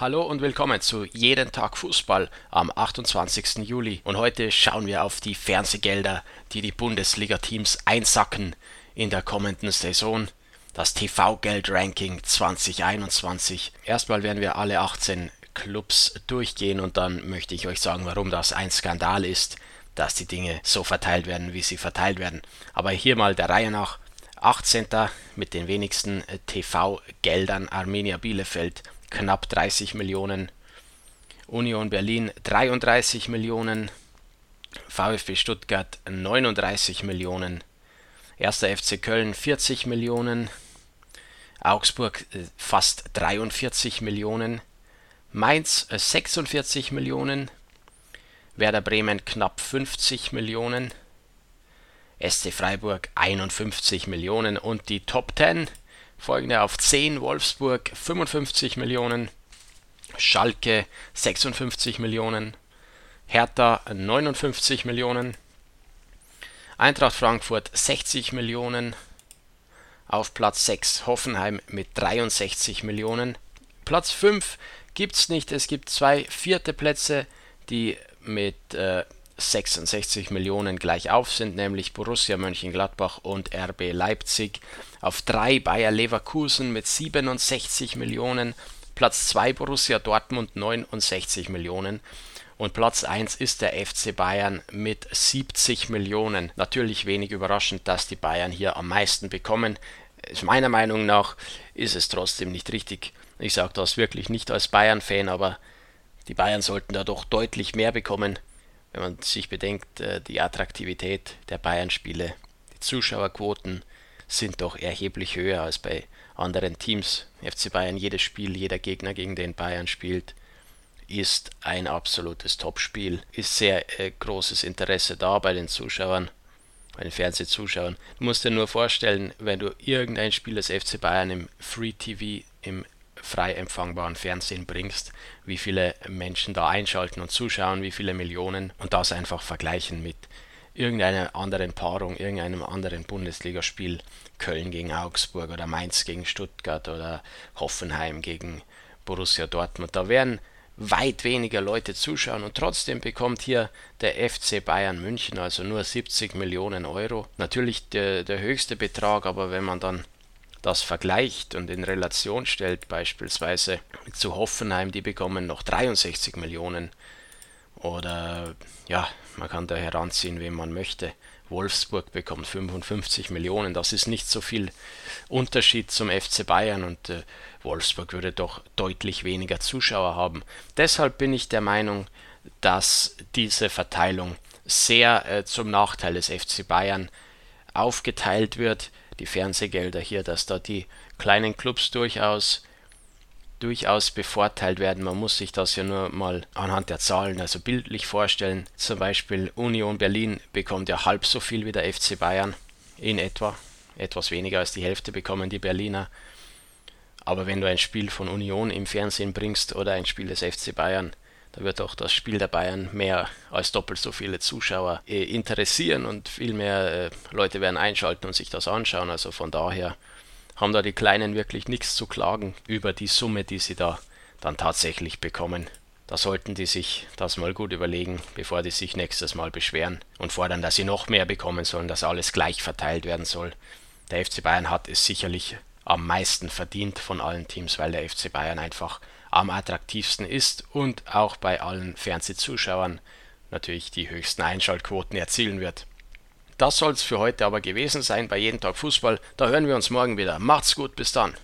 Hallo und willkommen zu Jeden Tag Fußball am 28. Juli. Und heute schauen wir auf die Fernsehgelder, die die Bundesliga-Teams einsacken in der kommenden Saison. Das TV-Geld-Ranking 2021. Erstmal werden wir alle 18 Clubs durchgehen und dann möchte ich euch sagen, warum das ein Skandal ist, dass die Dinge so verteilt werden, wie sie verteilt werden. Aber hier mal der Reihe nach. 18. mit den wenigsten TV-Geldern Arminia Bielefeld knapp 30 Millionen, Union Berlin 33 Millionen, VfB Stuttgart 39 Millionen, 1. FC Köln 40 Millionen, Augsburg äh, fast 43 Millionen, Mainz 46 äh, Millionen, Werder Bremen knapp 50 Millionen, SC Freiburg 51 Millionen. Und die Top 10 folgende auf 10 Wolfsburg 55 Millionen, Schalke 56 Millionen, Hertha 59 Millionen, Eintracht Frankfurt 60 Millionen, auf Platz 6 Hoffenheim mit 63 Millionen. Platz 5 gibt es nicht, es gibt zwei vierte Plätze, die mit äh, 66 Millionen gleich auf sind, nämlich Borussia Mönchengladbach und RB Leipzig. Auf 3 Bayer Leverkusen mit 67 Millionen, Platz 2 Borussia Dortmund 69 Millionen und Platz 1 ist der FC Bayern mit 70 Millionen. Natürlich wenig überraschend, dass die Bayern hier am meisten bekommen. Meiner Meinung nach ist es trotzdem nicht richtig. Ich sage das wirklich nicht als Bayern-Fan, aber die Bayern sollten da doch deutlich mehr bekommen wenn man sich bedenkt, äh, die Attraktivität der Bayern-Spiele, die Zuschauerquoten sind doch erheblich höher als bei anderen Teams. FC Bayern, jedes Spiel, jeder Gegner, gegen den Bayern spielt, ist ein absolutes Topspiel. Ist sehr äh, großes Interesse da bei den Zuschauern, bei den Fernsehzuschauern. Du musst dir nur vorstellen, wenn du irgendein Spiel des FC Bayern im Free TV, im frei empfangbaren Fernsehen bringst, wie viele Menschen da einschalten und zuschauen, wie viele Millionen und das einfach vergleichen mit irgendeiner anderen Paarung, irgendeinem anderen Bundesligaspiel, Köln gegen Augsburg oder Mainz gegen Stuttgart oder Hoffenheim gegen Borussia Dortmund. Da werden weit weniger Leute zuschauen und trotzdem bekommt hier der FC Bayern München also nur 70 Millionen Euro. Natürlich der, der höchste Betrag, aber wenn man dann das vergleicht und in Relation stellt, beispielsweise zu Hoffenheim, die bekommen noch 63 Millionen. Oder ja, man kann da heranziehen, wen man möchte. Wolfsburg bekommt 55 Millionen. Das ist nicht so viel Unterschied zum FC Bayern und äh, Wolfsburg würde doch deutlich weniger Zuschauer haben. Deshalb bin ich der Meinung, dass diese Verteilung sehr äh, zum Nachteil des FC Bayern aufgeteilt wird die Fernsehgelder hier, dass da die kleinen Clubs durchaus durchaus bevorteilt werden. Man muss sich das ja nur mal anhand der Zahlen, also bildlich vorstellen. Zum Beispiel Union Berlin bekommt ja halb so viel wie der FC Bayern in etwa. Etwas weniger als die Hälfte bekommen die Berliner. Aber wenn du ein Spiel von Union im Fernsehen bringst oder ein Spiel des FC Bayern, da wird auch das Spiel der Bayern mehr als doppelt so viele Zuschauer äh, interessieren und viel mehr äh, Leute werden einschalten und sich das anschauen. Also von daher haben da die Kleinen wirklich nichts zu klagen über die Summe, die sie da dann tatsächlich bekommen. Da sollten die sich das mal gut überlegen, bevor die sich nächstes Mal beschweren und fordern, dass sie noch mehr bekommen sollen, dass alles gleich verteilt werden soll. Der FC Bayern hat es sicherlich am meisten verdient von allen Teams, weil der FC Bayern einfach am attraktivsten ist und auch bei allen Fernsehzuschauern natürlich die höchsten Einschaltquoten erzielen wird. Das soll es für heute aber gewesen sein bei Jeden Tag Fußball. Da hören wir uns morgen wieder. Macht's gut, bis dann.